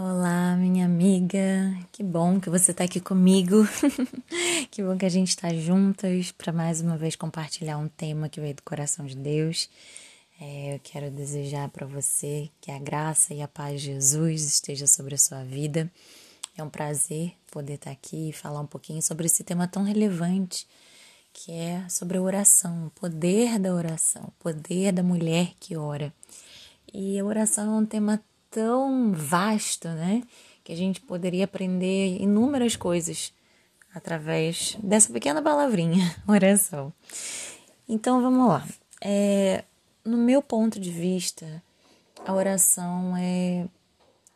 Olá, minha amiga. Que bom que você está aqui comigo. que bom que a gente está juntas para mais uma vez compartilhar um tema que veio do coração de Deus. É, eu quero desejar para você que a graça e a paz de Jesus esteja sobre a sua vida. É um prazer poder estar tá aqui e falar um pouquinho sobre esse tema tão relevante que é sobre a oração, o poder da oração, o poder da mulher que ora. E a oração é um tema tão vasto, né? Que a gente poderia aprender inúmeras coisas através dessa pequena palavrinha, oração. Então vamos lá. É, no meu ponto de vista, a oração é,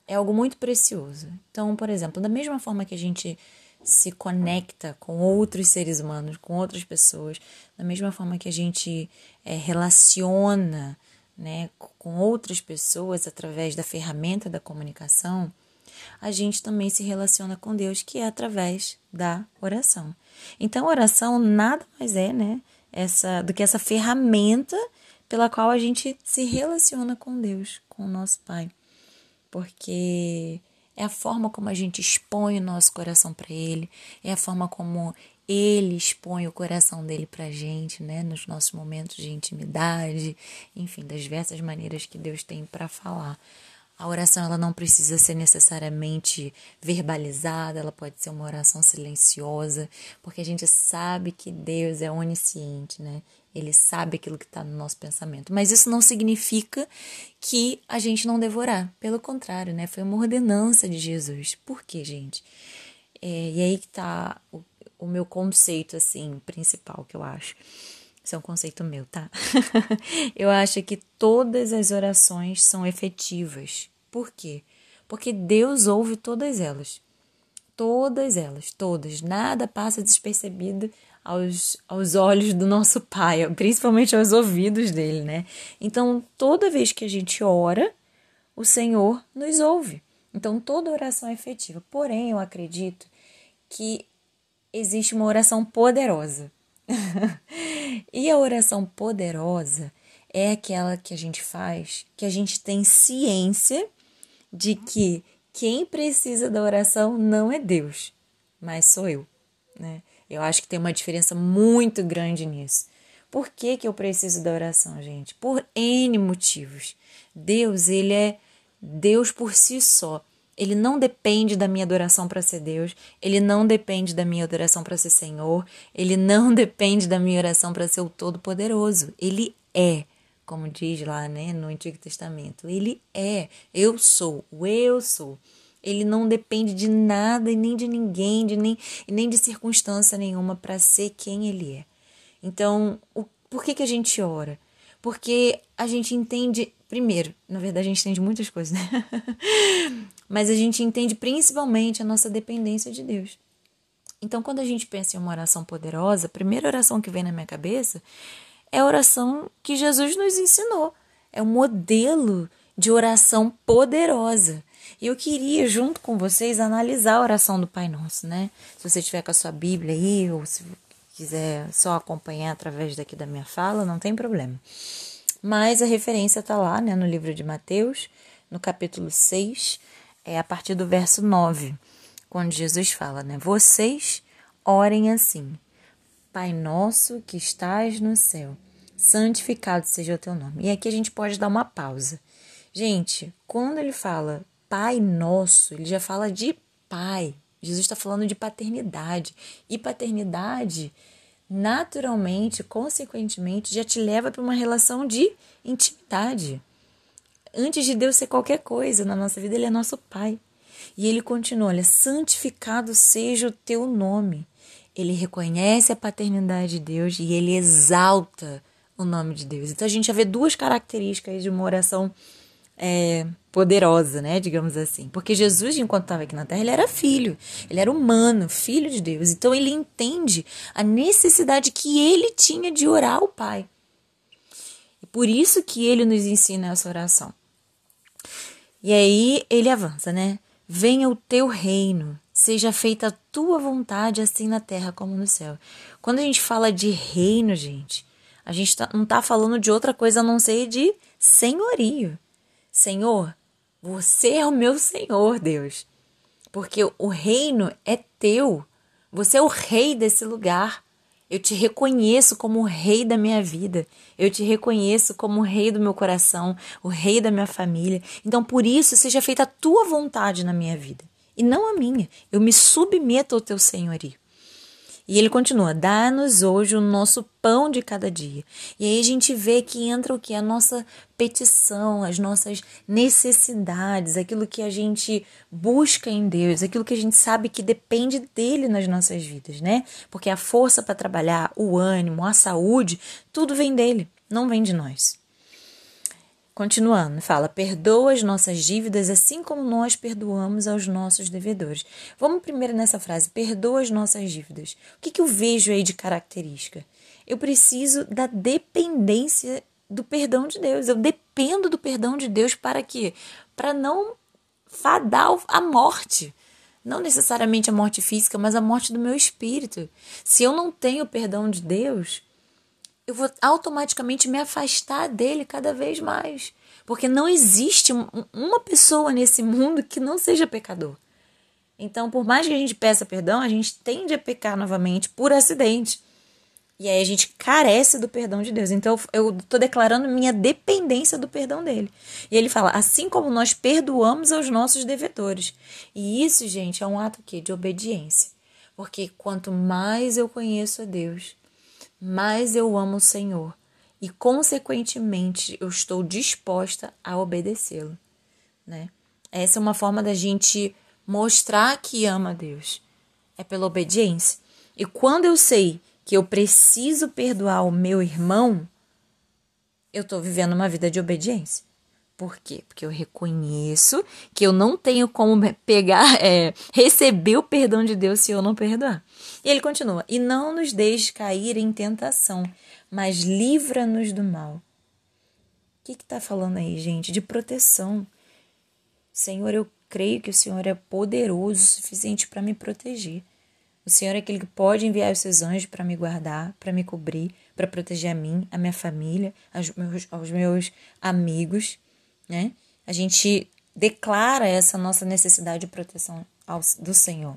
é algo muito precioso. Então, por exemplo, da mesma forma que a gente se conecta com outros seres humanos, com outras pessoas, da mesma forma que a gente é, relaciona né, com outras pessoas através da ferramenta da comunicação, a gente também se relaciona com Deus, que é através da oração. Então, oração nada mais é, né, essa, do que essa ferramenta pela qual a gente se relaciona com Deus, com o nosso Pai. Porque é a forma como a gente expõe o nosso coração para Ele, é a forma como ele expõe o coração dele para gente, né, nos nossos momentos de intimidade, enfim, das diversas maneiras que Deus tem para falar. A oração ela não precisa ser necessariamente verbalizada, ela pode ser uma oração silenciosa, porque a gente sabe que Deus é onisciente, né? Ele sabe aquilo que está no nosso pensamento. Mas isso não significa que a gente não devorar. Pelo contrário, né? Foi uma ordenança de Jesus. Por quê, gente? É, e aí que está o o meu conceito, assim, principal que eu acho. Isso é um conceito meu, tá? eu acho que todas as orações são efetivas. Por quê? Porque Deus ouve todas elas. Todas elas, todas. Nada passa despercebido aos, aos olhos do nosso Pai, principalmente aos ouvidos dele, né? Então, toda vez que a gente ora, o Senhor nos ouve. Então, toda oração é efetiva. Porém, eu acredito que existe uma oração poderosa. e a oração poderosa é aquela que a gente faz, que a gente tem ciência de que quem precisa da oração não é Deus, mas sou eu, né? Eu acho que tem uma diferença muito grande nisso. Por que, que eu preciso da oração, gente? Por N motivos. Deus, ele é Deus por si só. Ele não depende da minha adoração para ser Deus, ele não depende da minha adoração para ser Senhor, ele não depende da minha oração para ser o Todo-Poderoso. Ele é, como diz lá né, no Antigo Testamento, ele é, eu sou, o eu sou. Ele não depende de nada e nem de ninguém, de nem, nem de circunstância nenhuma para ser quem ele é. Então, o, por que, que a gente ora? Porque a gente entende Primeiro, na verdade a gente entende muitas coisas, né? Mas a gente entende principalmente a nossa dependência de Deus. Então, quando a gente pensa em uma oração poderosa, a primeira oração que vem na minha cabeça é a oração que Jesus nos ensinou. É um modelo de oração poderosa. E eu queria, junto com vocês, analisar a oração do Pai Nosso, né? Se você tiver com a sua Bíblia aí, ou se quiser só acompanhar através daqui da minha fala, não tem problema. Mas a referência está lá, né, no livro de Mateus, no capítulo 6, é a partir do verso 9, quando Jesus fala, né? Vocês orem assim: Pai nosso que estás no céu, santificado seja o teu nome. E aqui a gente pode dar uma pausa. Gente, quando ele fala Pai nosso, ele já fala de Pai. Jesus está falando de paternidade. E paternidade naturalmente, consequentemente, já te leva para uma relação de intimidade. Antes de Deus ser qualquer coisa na nossa vida, Ele é nosso Pai. E ele continua: olha, santificado seja o teu nome. Ele reconhece a paternidade de Deus e ele exalta o nome de Deus. Então a gente já vê duas características de uma oração é, poderosa, né? Digamos assim. Porque Jesus, enquanto estava aqui na Terra, ele era filho, ele era humano, filho de Deus. Então ele entende a necessidade que ele tinha de orar ao Pai. E por isso que ele nos ensina essa oração. E aí ele avança, né? Venha o teu reino, seja feita a tua vontade, assim na terra como no céu. Quando a gente fala de reino, gente, a gente tá, não está falando de outra coisa a não ser de senhorio. Senhor, Você é o meu Senhor, Deus. Porque o reino é teu. Você é o rei desse lugar. Eu te reconheço como o rei da minha vida. Eu te reconheço como o rei do meu coração, o rei da minha família. Então, por isso, seja feita a tua vontade na minha vida e não a minha. Eu me submeto ao teu senhorio. E ele continua: dá-nos hoje o nosso pão de cada dia. E aí a gente vê que entra o que? A nossa petição, as nossas necessidades, aquilo que a gente busca em Deus, aquilo que a gente sabe que depende dele nas nossas vidas, né? Porque a força para trabalhar, o ânimo, a saúde, tudo vem dele, não vem de nós. Continuando, fala: perdoa as nossas dívidas assim como nós perdoamos aos nossos devedores. Vamos primeiro nessa frase: perdoa as nossas dívidas. O que, que eu vejo aí de característica? Eu preciso da dependência do perdão de Deus. Eu dependo do perdão de Deus para quê? Para não fadar a morte. Não necessariamente a morte física, mas a morte do meu espírito. Se eu não tenho o perdão de Deus, eu vou automaticamente me afastar dele cada vez mais. Porque não existe uma pessoa nesse mundo que não seja pecador. Então, por mais que a gente peça perdão, a gente tende a pecar novamente por acidente. E aí a gente carece do perdão de Deus. Então eu estou declarando minha dependência do perdão dele. E ele fala: assim como nós perdoamos aos nossos devedores. E isso, gente, é um ato de obediência. Porque quanto mais eu conheço a Deus, mais eu amo o Senhor e, consequentemente, eu estou disposta a obedecê-lo, né? Essa é uma forma da gente mostrar que ama a Deus, é pela obediência. E quando eu sei que eu preciso perdoar o meu irmão, eu estou vivendo uma vida de obediência. Por quê? Porque eu reconheço que eu não tenho como pegar, é, receber o perdão de Deus se eu não perdoar. E ele continua: E não nos deixe cair em tentação, mas livra-nos do mal. O que está falando aí, gente? De proteção. Senhor, eu creio que o Senhor é poderoso o suficiente para me proteger. O Senhor é aquele que pode enviar os seus anjos para me guardar, para me cobrir, para proteger a mim, a minha família, aos meus, aos meus amigos né? A gente declara essa nossa necessidade de proteção ao, do Senhor.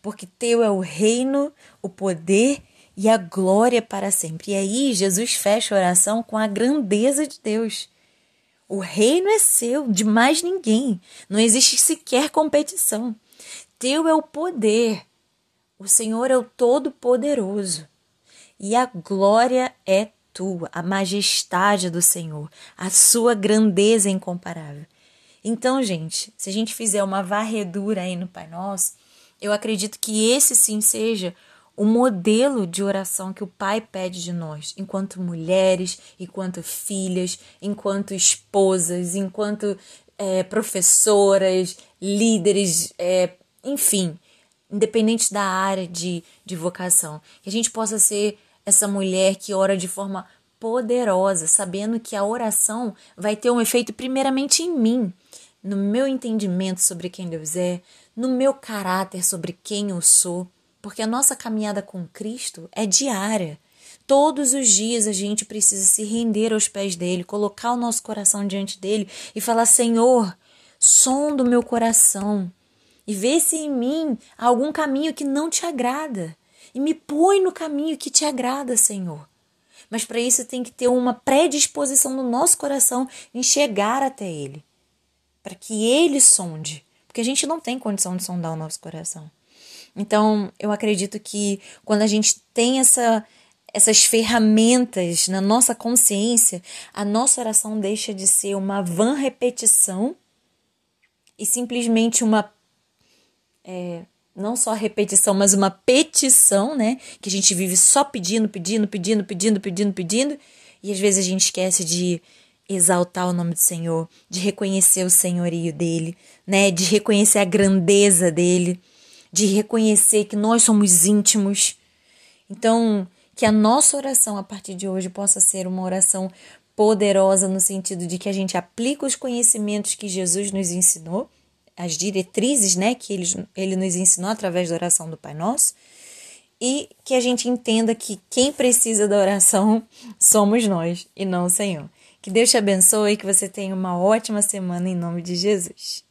Porque teu é o reino, o poder e a glória para sempre. E aí Jesus fecha a oração com a grandeza de Deus. O reino é seu, de mais ninguém. Não existe sequer competição. Teu é o poder. O Senhor é o Todo-Poderoso. E a glória é tua, a majestade do Senhor, a sua grandeza incomparável. Então, gente, se a gente fizer uma varredura aí no Pai Nosso, eu acredito que esse sim seja o modelo de oração que o Pai pede de nós, enquanto mulheres, enquanto filhas, enquanto esposas, enquanto é, professoras, líderes, é, enfim, independente da área de, de vocação. Que a gente possa ser essa mulher que ora de forma poderosa, sabendo que a oração vai ter um efeito primeiramente em mim, no meu entendimento sobre quem Deus é, no meu caráter sobre quem eu sou, porque a nossa caminhada com Cristo é diária. Todos os dias a gente precisa se render aos pés dele, colocar o nosso coração diante dele e falar: Senhor, som do meu coração e vê se em mim há algum caminho que não te agrada e me põe no caminho que te agrada, Senhor. Mas para isso tem que ter uma predisposição no nosso coração em chegar até Ele, para que Ele sonde, porque a gente não tem condição de sondar o nosso coração. Então, eu acredito que quando a gente tem essa, essas ferramentas na nossa consciência, a nossa oração deixa de ser uma vã repetição e simplesmente uma é, não só repetição, mas uma petição, né? Que a gente vive só pedindo, pedindo, pedindo, pedindo, pedindo, pedindo, e às vezes a gente esquece de exaltar o nome do Senhor, de reconhecer o senhorio dele, né? De reconhecer a grandeza dele, de reconhecer que nós somos íntimos. Então, que a nossa oração a partir de hoje possa ser uma oração poderosa no sentido de que a gente aplica os conhecimentos que Jesus nos ensinou as diretrizes né, que ele, ele nos ensinou através da oração do Pai Nosso, e que a gente entenda que quem precisa da oração somos nós e não o Senhor. Que Deus te abençoe e que você tenha uma ótima semana em nome de Jesus.